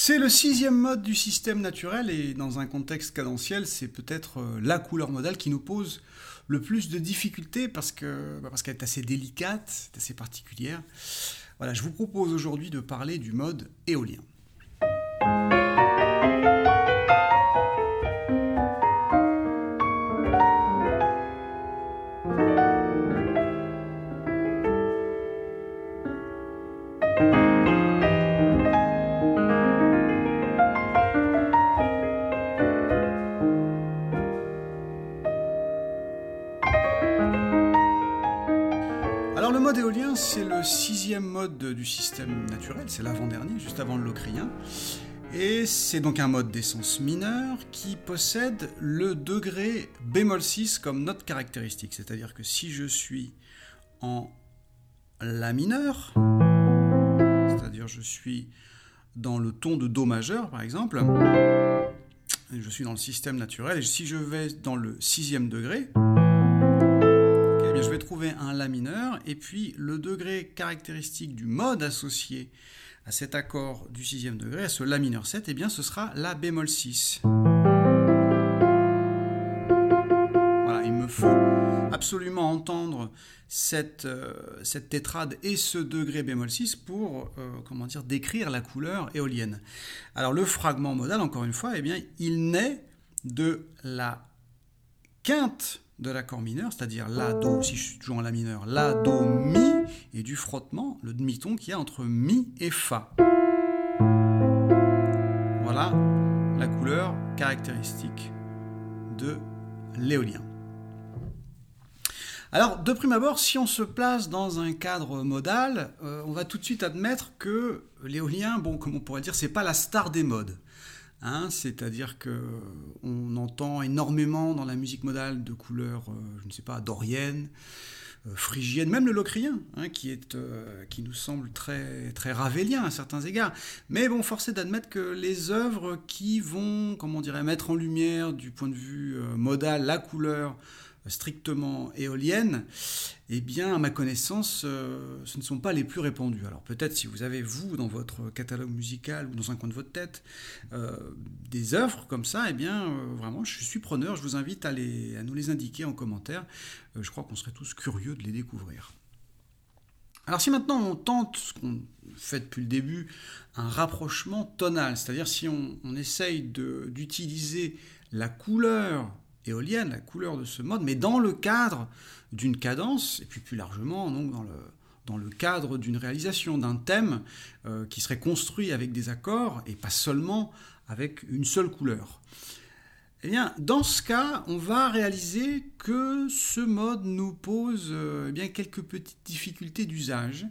C'est le sixième mode du système naturel et dans un contexte cadentiel, c'est peut-être euh, la couleur modale qui nous pose le plus de difficultés parce bah, parce qu'elle est assez délicate, assez particulière. Voilà, je vous propose aujourd'hui de parler du mode éolien. Du système naturel, c'est l'avant-dernier, juste avant le locrien. Et c'est donc un mode d'essence mineure qui possède le degré bémol 6 comme note caractéristique. C'est-à-dire que si je suis en La mineur, c'est-à-dire je suis dans le ton de Do majeur par exemple, je suis dans le système naturel, et si je vais dans le sixième degré, je vais trouver un La mineur, et puis le degré caractéristique du mode associé à cet accord du sixième degré, à ce La mineur 7, eh bien ce sera La bémol 6. Voilà, il me faut absolument entendre cette, euh, cette tétrade et ce degré bémol 6 pour euh, comment dire, décrire la couleur éolienne. Alors le fragment modal, encore une fois, eh bien, il naît de la quinte de l'accord mineur, c'est-à-dire La, Do, si je suis toujours en La mineur, La, Do, Mi, et du frottement, le demi-ton qu'il y a entre Mi et Fa. Voilà la couleur caractéristique de l'éolien. Alors, de prime abord, si on se place dans un cadre modal, euh, on va tout de suite admettre que l'éolien, bon, comme on pourrait dire, c'est pas la star des modes. Hein, c'est-à-dire que on entend énormément dans la musique modale de couleurs, euh, je ne sais pas, doriennes, euh, phrygiennes, même le locrien, hein, qui, est, euh, qui nous semble très, très ravélien à certains égards. Mais bon, force est d'admettre que les œuvres qui vont, comment on dirait, mettre en lumière du point de vue modal la couleur strictement éoliennes, eh bien, à ma connaissance, euh, ce ne sont pas les plus répandus. Alors peut-être si vous avez, vous, dans votre catalogue musical ou dans un coin de votre tête, euh, des œuvres comme ça, eh bien, euh, vraiment, je suis preneur, je vous invite à, nous les indiquer en commentaire. je crois qu'on serait tous curieux de les découvrir. Alors si maintenant on tente, ce qu'on fait depuis le début, un rapprochement tonal, c'est-à-dire si on, on essaye d'utiliser la couleur la couleur de ce mode, mais dans le cadre d'une cadence, et puis plus largement donc dans le, dans le cadre d'une réalisation, d'un thème euh, qui serait construit avec des accords et pas seulement avec une seule couleur. Eh bien, dans ce cas, on va réaliser que ce mode nous pose euh, eh bien, quelques petites difficultés d'usage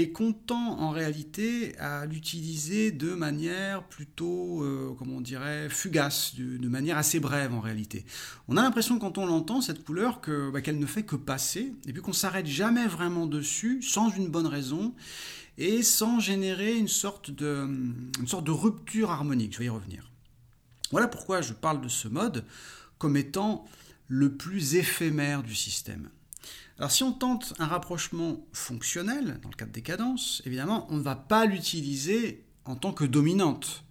et qu'on tend en réalité à l'utiliser de manière plutôt, euh, comment on dirait, fugace, de, manière assez brève en réalité. On a l'impression quand on l'entend, cette couleur, bah, qu'elle ne fait que passer, et puis qu'on s'arrête jamais vraiment dessus, sans une bonne raison, et sans générer une sorte de rupture harmonique. Je vais y revenir. Voilà pourquoi je parle de ce mode comme étant le plus éphémère du système. Alors si on tente un rapprochement fonctionnel, dans le cadre des cadences, évidemment, on ne va pas l'utiliser en tant que dominante,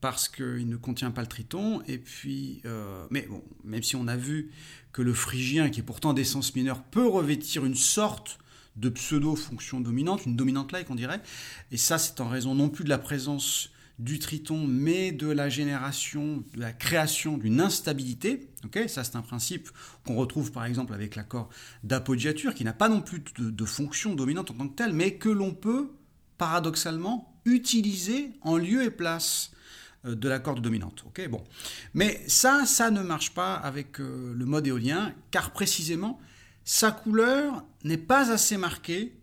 parce qu'il ne contient pas le triton, et puis, euh, mais bon, même si on a vu que le phrygien, qui est pourtant d'essence mineure, peut revêtir une sorte de pseudo-fonction dominante, une dominante-like on dirait, et ça c'est en raison non plus de la présence du triton, mais de la génération, de la création d'une instabilité. ça, c'est un principe qu'on retrouve par exemple avec l'accord d'apoggiature, qui n'a pas non plus de, fonction dominante en tant que telle, mais que l'on peut, paradoxalement, utiliser en lieu et place euh, de l'accord de dominante. bon. Mais ça, ça ne marche pas avec euh, le mode éolien, car précisément, sa couleur n'est pas assez marquée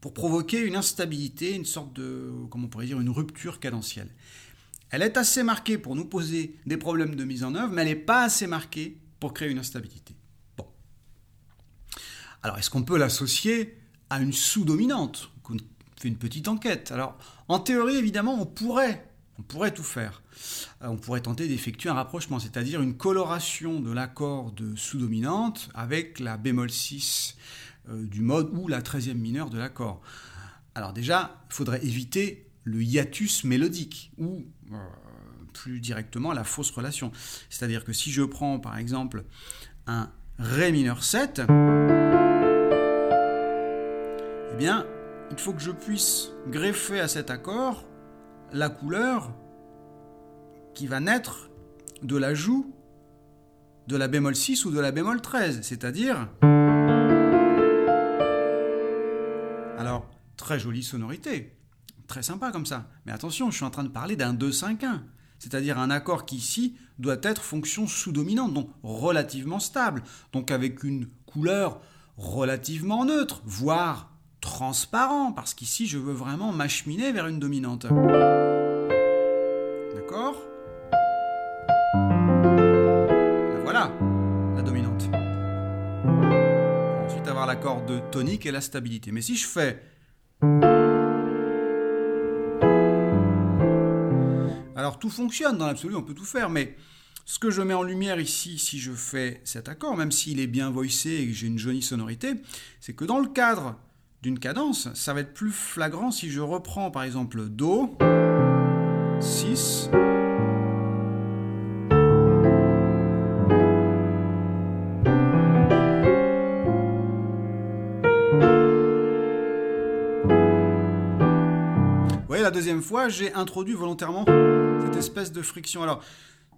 pour provoquer une instabilité, une sorte de, comment on pourrait dire, une rupture cadentielle. Elle est assez marquée pour nous poser des problèmes de mise en œuvre, mais elle n'est pas assez marquée pour créer une instabilité. Bon. Alors, est-ce qu'on peut l'associer à une sous-dominante On fait une petite enquête? Alors, en théorie, évidemment, on pourrait, on pourrait tout faire. Euh, on pourrait tenter d'effectuer un rapprochement, c'est-à-dire une coloration de l'accord de sous-dominante avec la bémol 6 euh, du mode ou la 13e mineure de l'accord. Alors déjà, il faudrait éviter le hiatus mélodique, ou euh, plus directement la fausse relation. C'est-à-dire que si je prends par exemple un Ré mineur 7, eh bien, il faut que je puisse greffer à cet accord la couleur qui va naître de l'ajout de la bémol 6 ou de la bémol 13, c'est-à-dire... très jolie sonorité, très sympa comme ça, mais attention, je suis en train de parler d'un 2-5-1, c'est-à-dire un accord qui ici doit être fonction sous-dominante, donc relativement stable, donc avec une couleur relativement neutre, voire transparent, parce qu'ici je veux vraiment m'acheminer vers une dominante. D'accord? La voilà, la dominante. Ensuite avoir l'accord de tonique et la stabilité. Mais si je fais... Alors tout fonctionne dans l'absolu, on peut tout faire, mais ce que je mets en lumière ici, si je fais cet accord, même s'il est bien voicé et que j'ai une jolie sonorité, c'est que dans le cadre d'une cadence, ça va être plus flagrant si je reprends par exemple Do, 6, voyez, la deuxième fois, j'ai introduit volontairement cette espèce de friction. Alors,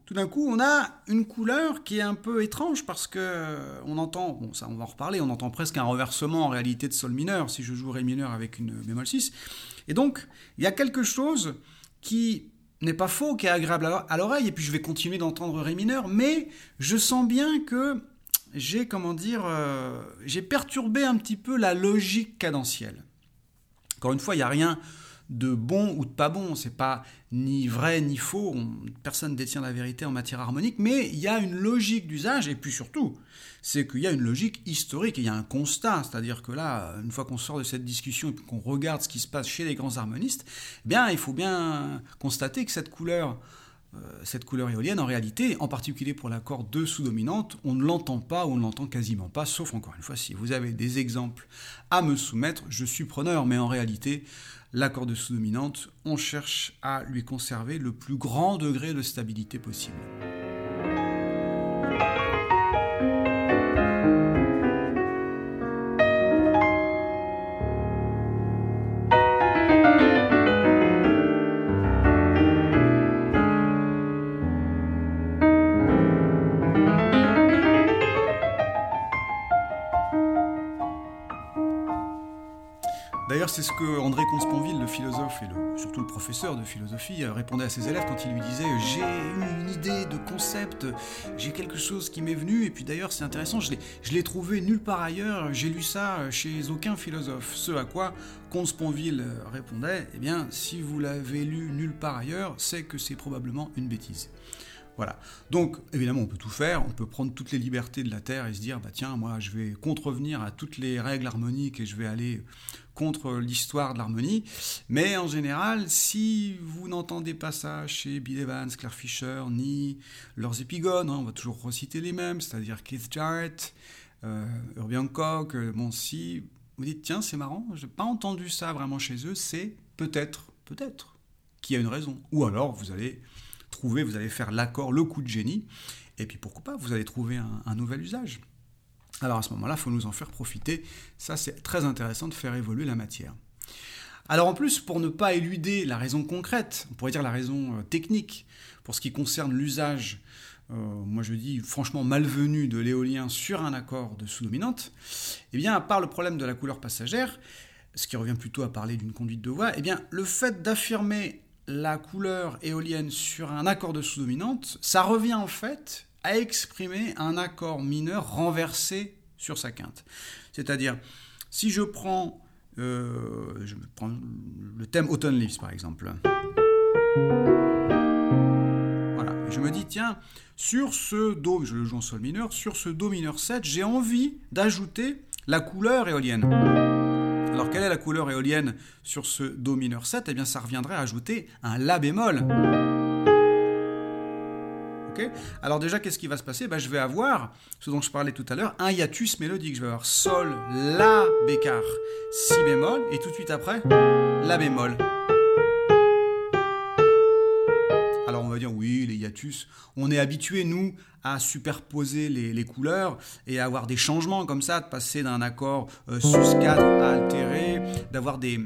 tout d'un coup, on a une couleur qui est un peu étrange parce que euh, on entend, bon ça on va en reparler, on entend presque un reversement en réalité de sol mineur si je joue ré mineur avec une bémol 6. Et donc, il y a quelque chose qui n'est pas faux, qui est agréable à l'oreille, et puis je vais continuer d'entendre ré mineur, mais je sens bien que j'ai, comment dire, euh, j'ai perturbé un petit peu la logique cadentielle. Encore une fois, il n'y a rien de bon ou de pas bon. C'est pas ni vrai ni faux. personne ne détient la vérité en matière harmonique, mais il y a une logique d'usage et puis surtout, c'est qu'il y a une logique historique. Il y a un constat, c'est-à-dire que là, une fois qu'on sort de cette discussion et qu'on regarde ce qui se passe chez les grands harmonistes, eh bien, il faut bien constater que cette couleur cette couleur éolienne, en réalité, en particulier pour l'accord de sous-dominante, on ne l'entend pas ou on ne l'entend quasiment pas, sauf encore une fois, si vous avez des exemples à me soumettre, je suis preneur, mais en réalité, l'accord de sous-dominante, on cherche à lui conserver le plus grand degré de stabilité possible. C'est ce que André Consponville, le philosophe et surtout le professeur de philosophie, euh, répondait à ses élèves quand il lui disait J'ai eu une idée de concept, j'ai quelque chose qui m'est venu, et puis d'ailleurs c'est intéressant, je l'ai trouvé nulle part ailleurs, j'ai lu ça chez aucun philosophe. Ce à quoi Consponville répondait Eh bien, si vous l'avez lu nulle part ailleurs, c'est que c'est probablement une bêtise. Voilà. Donc, évidemment, on peut tout faire, on peut prendre toutes les libertés de la Terre et se dire, bah tiens, moi, je vais contrevenir à toutes les règles harmoniques et je vais aller contre l'histoire de l'harmonie. Mais en général, si vous n'entendez pas ça chez Bill Evans, Claire Fisher, ni leurs épigones, hein, on va toujours reciter les mêmes, c'est-à-dire Keith Jarrett, euh, Herbie Hancock, euh, si vous dites, tiens, c'est marrant, je n'ai pas entendu ça vraiment chez eux, c'est peut-être, peut-être qu'il y a une raison. Ou alors, vous allez vous allez faire l'accord, le coup de génie, et puis pourquoi pas, vous allez trouver un, nouvel usage. Alors à ce moment-là, il faut nous en faire profiter. Ça, c'est très intéressant de faire évoluer la matière. Alors en plus, pour ne pas éluder la raison concrète, on pourrait dire la raison euh, technique, pour ce qui concerne l'usage, euh, moi je dis franchement malvenu de l'éolien sur un accord de sous-dominante, eh bien à part le problème de la couleur passagère, ce qui revient plutôt à parler d'une conduite de voix, eh bien le fait d'affirmer la couleur éolienne sur un accord de sous-dominante, ça revient en fait à exprimer un accord mineur renversé sur sa quinte. C'est-à-dire, si je prends, euh, je prends le thème Autumn Leaves par exemple, voilà, je me dis, tiens, sur ce Do, je le joue en Sol mineur, sur ce Do mineur 7, j'ai envie d'ajouter la couleur éolienne. Alors quelle est la couleur éolienne sur ce Do mineur 7 Eh bien ça reviendrait à ajouter un La bémol. Ok? Alors déjà qu'est-ce qui va se passer? Ben, Je vais avoir, ce dont je parlais tout à l'heure, un hiatus mélodique. Je vais avoir Sol, La, Bécard, Si bémol, et tout de suite après, La bémol. Oui, les hiatus, on est habitué, nous, à superposer les, couleurs et à avoir des changements comme ça, de passer d'un accord euh, sus 4 à altéré, d'avoir des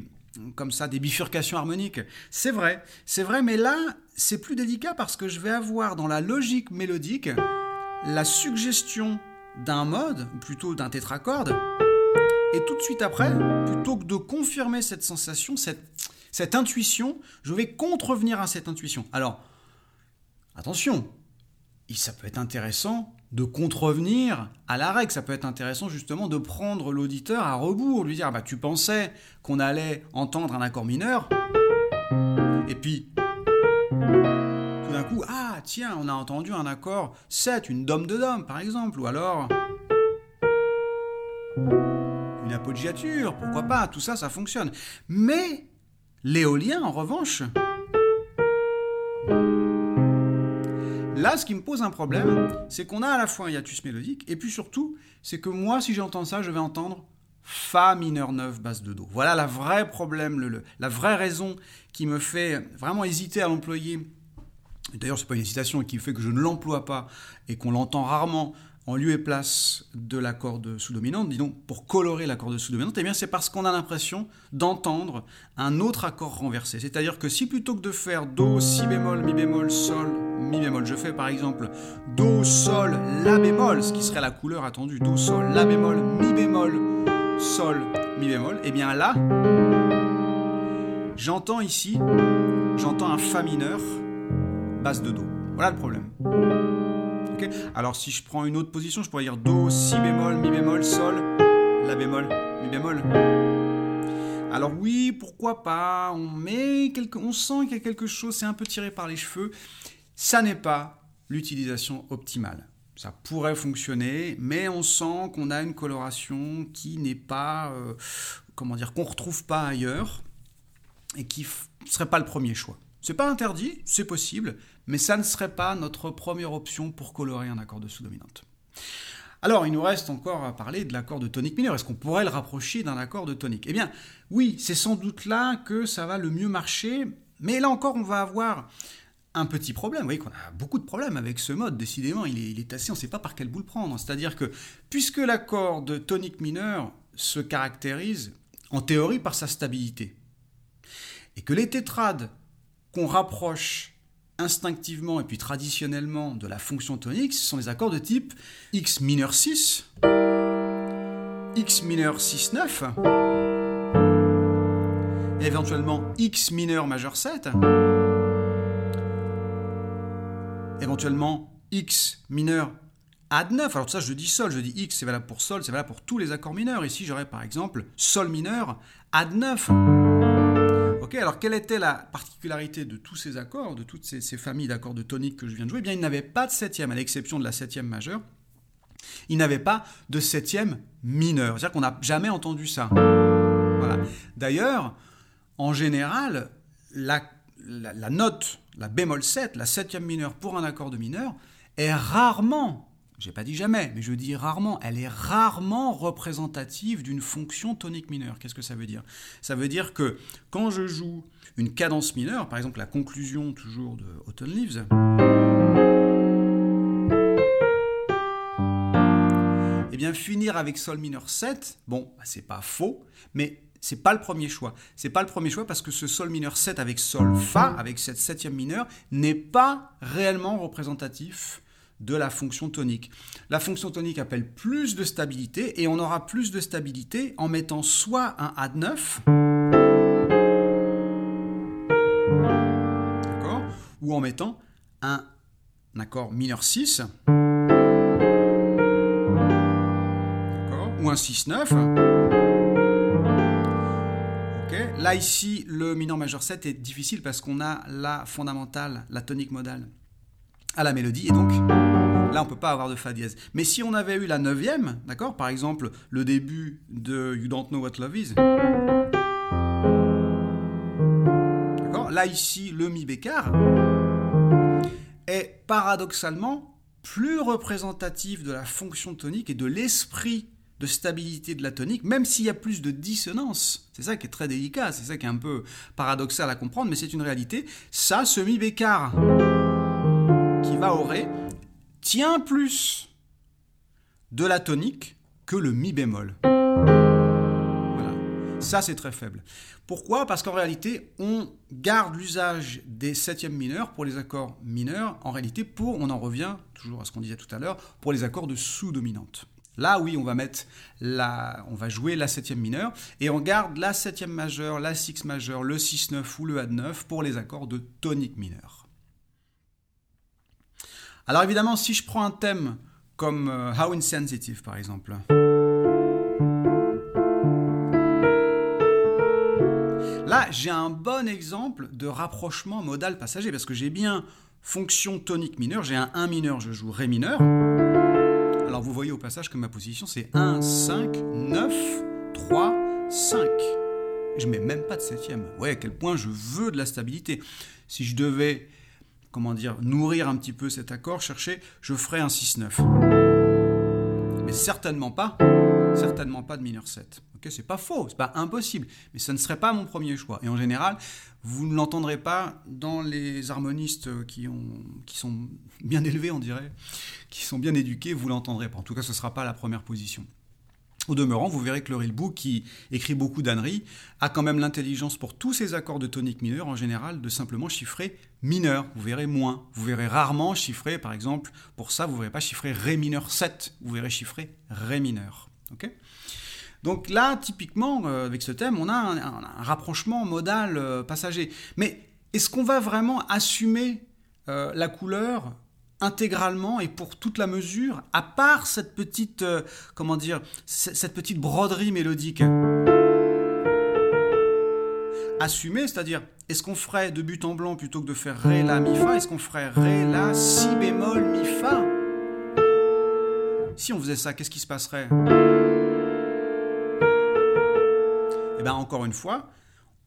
comme ça des bifurcations harmoniques. C'est vrai, c'est vrai, mais là, c'est plus délicat parce que je vais avoir dans la logique mélodique la suggestion d'un mode, ou plutôt d'un tétracorde, et tout de suite après, plutôt que de confirmer cette sensation, cette, cette intuition, je vais contrevenir à cette intuition. Alors, attention, ça peut être intéressant de contrevenir à la règle. Ça peut être intéressant justement de prendre l'auditeur à rebours, lui dire bah tu pensais qu'on allait entendre un accord mineur, et puis tout d'un coup ah tiens on a entendu un accord 7, une dom de dom par exemple, ou alors une appoggiature, pourquoi pas, tout ça ça fonctionne. Mais l'éolien en revanche Là, ce qui me pose un problème, c'est qu'on a à la fois un hiatus mélodique, et puis surtout, c'est que moi, si j'entends ça, je vais entendre Fa mineur 9 basse de Do. Voilà la vraie problème, la vraie raison qui me fait vraiment hésiter à l'employer. D'ailleurs, c'est pas une hésitation qui fait que je ne l'emploie pas et qu'on l'entend rarement en lieu et place de la corde sous-dominante, dis donc, pour colorer la corde sous-dominante, eh bien c'est parce qu'on a l'impression d'entendre un autre accord renversé. C'est-à-dire que si plutôt que de faire Do, Si bémol, Mi bémol, Sol, Mi bémol, je fais par exemple Do, Sol, La bémol, ce qui serait la couleur attendue, Do, Sol, La bémol, Mi bémol, Sol, Mi bémol, eh bien là, j'entends ici, j'entends un Fa mineur, basse de Do. Voilà le problème. Alors si je prends une autre position, je pourrais dire Do, Si bémol, Mi bémol, Sol, La bémol, Mi bémol. Alors oui, pourquoi pas, on, sent qu'il y a quelque chose, c'est un peu tiré par les cheveux. Ça n'est pas l'utilisation optimale. Ça pourrait fonctionner, mais on sent qu'on a une coloration qui n'est pas, euh, comment dire, qu'on retrouve pas ailleurs et qui ne serait pas le premier choix. C'est pas interdit, c'est possible, mais ça ne serait pas notre première option pour colorer un accord de sous-dominante. Alors, il nous reste encore à parler de l'accord de tonique mineur. Est-ce qu'on pourrait le rapprocher d'un accord de tonique? Eh bien, oui, c'est sans doute là que ça va le mieux marcher, mais là encore, on va avoir un petit problème. Vous voyez qu'on a beaucoup de problèmes avec ce mode, décidément, il est, il est assez, on ne sait pas par quel bout le prendre. C'est-à-dire que, puisque l'accord de tonique mineur se caractérise, en théorie, par sa stabilité, et que les tétrades qu'on rapproche instinctivement et puis traditionnellement de la fonction tonique, ce sont des accords de type X mineur 6, X mineur 6 9, éventuellement X mineur majeur 7, éventuellement X mineur Ad 9. Alors ça, je dis Sol, je dis X, c'est valable pour Sol, c'est valable pour tous les accords mineurs. Ici, j'aurais par exemple Sol mineur Ad 9 alors quelle était la particularité de tous ces accords, de toutes ces, familles d'accords de tonique que je viens de jouer? Eh bien, il n'avait pas de septième, à l'exception de la septième majeure. Il n'avait pas de septième mineur. C'est-à-dire qu'on n'a jamais entendu ça. D'ailleurs, en général, la, la, note, la bémol 7, la septième mineure pour un accord de mineur, est rarement j'ai pas dit jamais, mais je dis rarement, elle est rarement représentative d'une fonction tonique mineure. Qu'est-ce que ça veut dire? Ça veut dire que quand je joue une cadence mineure, par exemple la conclusion toujours de Autumn Leaves, eh bien finir avec Sol mineur 7, bon, bah, c'est pas faux, mais c'est pas le premier choix. C'est pas le premier choix parce que ce Sol mineur 7 avec Sol Fa, avec cette septième mineure, n'est pas réellement représentatif de la fonction tonique. La fonction tonique appelle plus de stabilité et on aura plus de stabilité en mettant soit un A 9 ou en mettant un, accord mineur 6 ou un 6-9 Là ici, le mineur majeur 7 est difficile parce qu'on a la fondamentale, la tonique modale à la mélodie et donc Là, on peut pas avoir de Fa dièse. Mais si on avait eu la neuvième, d'accord Par exemple, le début de You Don't Know What Love Is. D'accord Là, ici, le Mi bécard est paradoxalement plus représentatif de la fonction tonique et de l'esprit de stabilité de la tonique, même s'il y a plus de dissonance. C'est ça qui est très délicat, c'est ça qui est un peu paradoxal à comprendre, mais c'est une réalité. Ça, ce Mi bécard qui va au Ré tient plus de la tonique que le Mi bémol. Voilà. Ça, c'est très faible. Pourquoi? Parce qu'en réalité, on garde l'usage des septièmes mineurs pour les accords mineurs, en réalité, pour, on en revient toujours à ce qu'on disait tout à l'heure, pour les accords de sous-dominante. Là, oui, on va mettre la, on va jouer la septième mineure et on garde la septième majeure, la six majeure, le 6-9 ou le A9 pour les accords de tonique mineure. Alors évidemment, si je prends un thème comme euh, How Insensitive par exemple, là j'ai un bon exemple de rapprochement modal passager parce que j'ai bien fonction tonique mineure, j'ai un 1 mineur, je joue Ré mineur. Alors vous voyez au passage que ma position c'est 1, 5, 9, 3, 5. Je mets même pas de septième. Ouais, à quel point je veux de la stabilité. Si je devais, comment dire, nourrir un petit peu cet accord, chercher, je ferais un 6-9. Mais certainement pas, certainement pas de mineur 7. Ok, c'est pas faux, c'est pas impossible, mais ce ne serait pas mon premier choix. Et en général, vous ne l'entendrez pas dans les harmonistes qui, ont, qui sont bien élevés, on dirait, qui sont bien éduqués, vous l'entendrez pas. En tout cas, ce ne sera pas la première position. Au demeurant, vous verrez que le Rilbou, qui écrit beaucoup d'âneries, a quand même l'intelligence pour tous ces accords de tonique mineur, en général, de simplement chiffrer mineur. Vous verrez moins. Vous verrez rarement chiffrer, par exemple, pour ça, vous ne verrez pas chiffrer Ré mineur 7. Vous verrez chiffrer Ré mineur. ok? Donc là, typiquement, euh, avec ce thème, on a un, rapprochement modal euh, passager. Mais est-ce qu'on va vraiment assumer euh, la couleur intégralement et pour toute la mesure, à part cette petite, comment dire, cette petite broderie mélodique. Assumer, c'est-à-dire, est-ce qu'on ferait de but en blanc plutôt que de faire Ré, La, Mi, Fa? Est-ce qu'on ferait Ré, La, Si bémol, Mi, Fa? Si on faisait ça, qu'est-ce qui se passerait? Ben, encore une fois,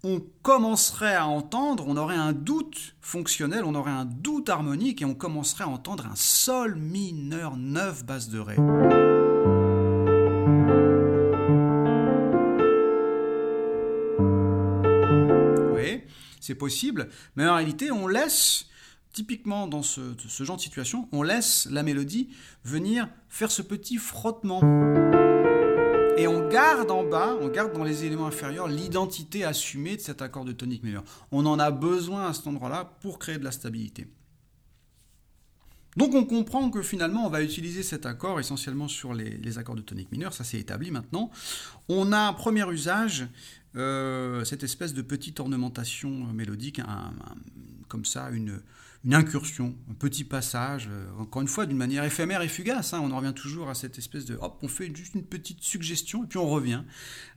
on commencerait à entendre, on aurait un doute fonctionnel, on aurait un doute harmonique et on commencerait à entendre un sol mineur 9 basse de Ré. Oui, c'est possible, mais en réalité, on laisse, typiquement dans ce, ce genre de situation, on laisse la mélodie venir faire ce petit frottement. Garde en bas, on garde dans les éléments inférieurs l'identité assumée de cet accord de tonique mineur. On en a besoin à cet endroit-là pour créer de la stabilité. Donc on comprend que finalement on va utiliser cet accord essentiellement sur les, accords de tonique mineur, ça s'est établi maintenant. On a un premier usage, euh, cette espèce de petite ornementation mélodique, comme ça, une, une incursion, un petit passage, euh, encore une fois d'une manière éphémère et fugace. Hein. on en revient toujours à cette espèce de hop, on fait juste une petite suggestion et puis on revient.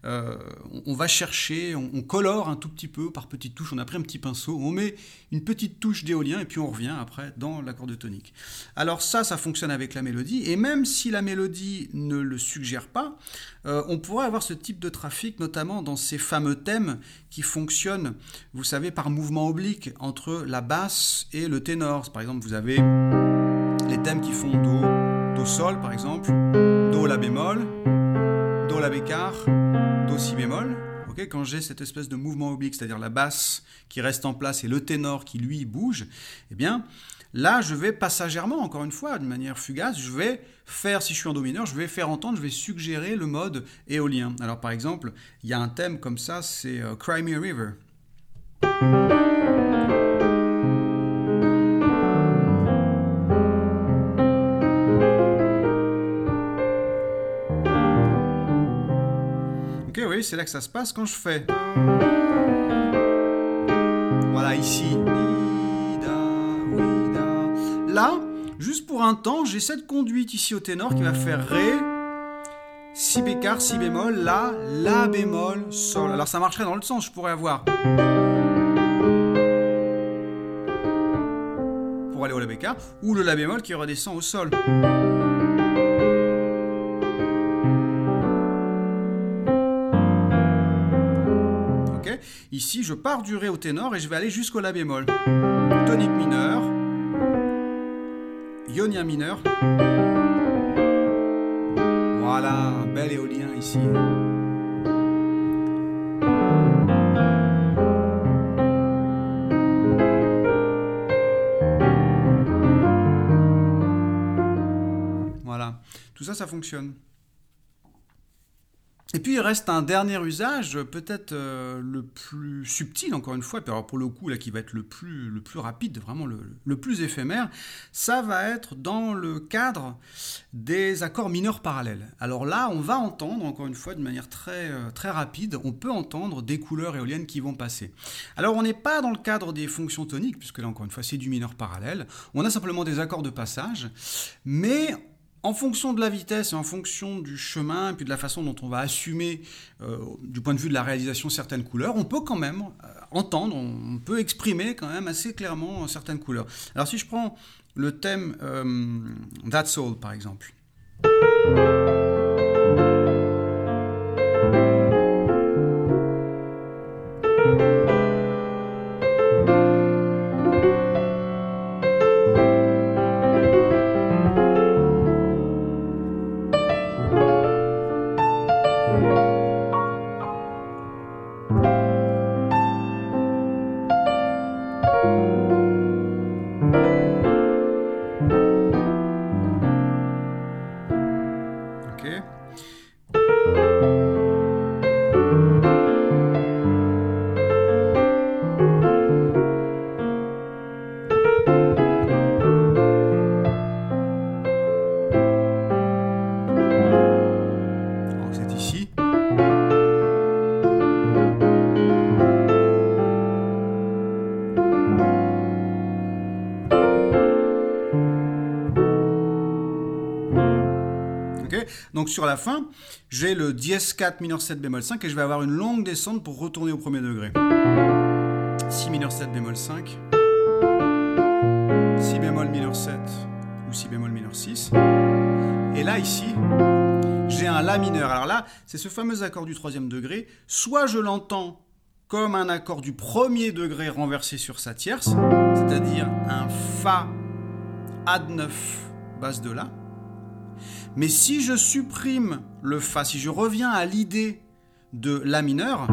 Euh, on, va chercher, on, colore un tout petit peu par petites touches. On a pris un petit pinceau, on met une petite touche d'éolien et puis on revient après dans l'accord de tonique. Alors ça, ça fonctionne avec la mélodie et même si la mélodie ne le suggère pas, euh, on pourrait avoir ce type de trafic, notamment dans ces fameux thèmes qui fonctionnent, vous savez, par mouvement oblique entre la basse et le ténor. Par exemple, vous avez les thèmes qui font Do, Do Sol, par exemple, Do La bémol, Do La bécard, Do Si bémol. Quand j'ai cette espèce de mouvement oblique, c'est-à-dire la basse qui reste en place et le ténor qui lui bouge, eh bien, Là, je vais passagèrement, encore une fois, d'une manière fugace, je vais faire, si je suis en do mineur, je vais faire entendre, je vais suggérer le mode éolien. Alors par exemple, il y a un thème comme ça, c'est euh, River. C'est là que ça se passe quand je fais. Voilà, ici. Là, juste pour un temps, j'ai cette conduite ici au ténor qui va faire Ré, Si bécard, Si bémol, La, La bémol, Sol. Alors ça marcherait dans le sens, je pourrais avoir. Pour aller au La bécard, ou le La bémol qui redescend au Sol. Ici, je pars du ré au ténor et je vais aller jusqu'au la bémol. Tonique mineur, ionien mineur. Voilà, un bel éolien ici. Voilà, tout ça, ça fonctionne. Et puis il reste un dernier usage, peut-être euh, le plus subtil encore une fois, alors pour le coup là qui va être le plus, le plus rapide, vraiment le, le, plus éphémère, ça va être dans le cadre des accords mineurs parallèles. Alors là on va entendre encore une fois de manière très, euh, très rapide, on peut entendre des couleurs éoliennes qui vont passer. Alors on n'est pas dans le cadre des fonctions toniques, puisque là encore une fois c'est du mineur parallèle, on a simplement des accords de passage, mais en fonction de la vitesse et en fonction du chemin et puis de la façon dont on va assumer euh, du point de vue de la réalisation certaines couleurs, on peut quand même euh, entendre, on peut exprimer quand même assez clairement certaines couleurs. Alors si je prends le thème euh, That's All par exemple. Donc sur la fin, j'ai le dièse 4 mineur 7 bémol 5 et je vais avoir une longue descente pour retourner au premier degré. Si mineur 7 bémol 5, si bémol mineur 7 ou si bémol mineur 6. Et là ici, j'ai un la mineur. Alors là, c'est ce fameux accord du troisième degré. Soit je l'entends comme un accord du premier degré renversé sur sa tierce, c'est-à-dire un Fa Ad 9 basse de La. Mais si je supprime le Fa, si je reviens à l'idée de La mineur,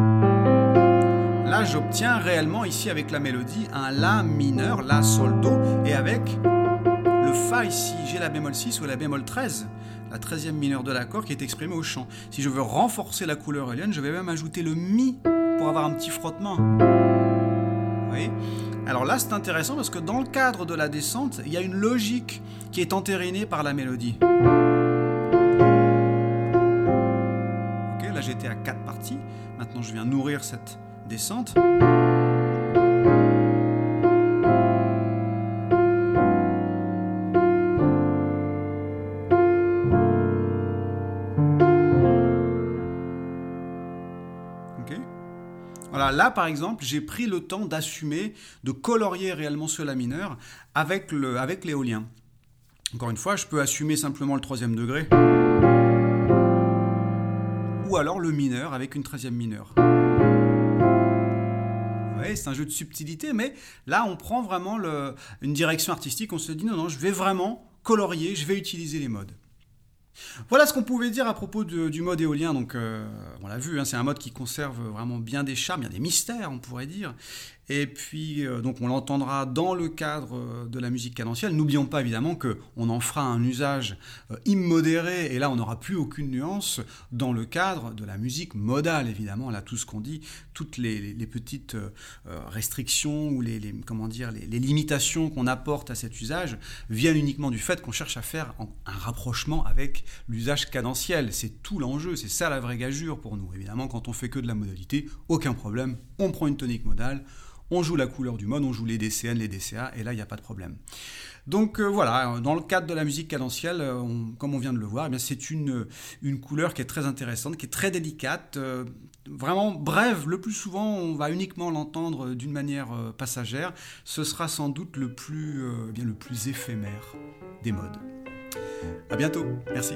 là j'obtiens réellement ici avec la mélodie un La mineur, La Sol Do, et avec le Fa ici, j'ai la bémol 6 ou la bémol 13, la 13e mineure de l'accord qui est exprimée au chant. Si je veux renforcer la couleur éolienne, je vais même ajouter le Mi pour avoir un petit frottement. Alors là, c'est intéressant parce que dans le cadre de la descente, il y a une logique qui est entérinée par la mélodie. j'étais à quatre parties. Maintenant, je viens nourrir cette descente. Là par exemple, j'ai pris le temps d'assumer, de colorier réellement ce la mineur avec l'éolien. Encore une fois, je peux assumer simplement le troisième degré ou alors le mineur avec une 13e mineure. Ouais, c'est un jeu de subtilité, mais là on prend vraiment une direction artistique, on se dit non, non, je vais vraiment colorier, je vais utiliser les modes. Voilà ce qu'on pouvait dire à propos du mode éolien. Donc, euh, on l'a vu, hein, c'est un mode qui conserve vraiment bien des charmes, bien des mystères, on pourrait dire. Et puis, euh, donc, on l'entendra dans le cadre euh, de la musique cadentielle. N'oublions pas évidemment que on en fera un usage euh, immodéré, et là, on n'aura plus aucune nuance dans le cadre de la musique modale, évidemment. Là, tout ce qu'on dit, toutes les, petites restrictions ou les, comment dire, les, limitations qu'on apporte à cet usage viennent uniquement du fait qu'on cherche à faire un rapprochement avec l'usage cadentiel. C'est tout l'enjeu, c'est ça la vraie gageure pour nous. Évidemment, quand on fait que de la modalité, aucun problème, on prend une tonique modale on joue la couleur du mode, on joue les DCN, les DCA, et là, il n'y a pas de problème. Donc euh, voilà, dans le cadre de la musique cadentielle, euh, comme on vient de le voir, eh c'est une, couleur qui est très intéressante, qui est très délicate, euh, vraiment brève. Le plus souvent, on va uniquement l'entendre d'une manière passagère. Ce sera sans doute le plus, bien, le plus éphémère des modes. À bientôt, merci.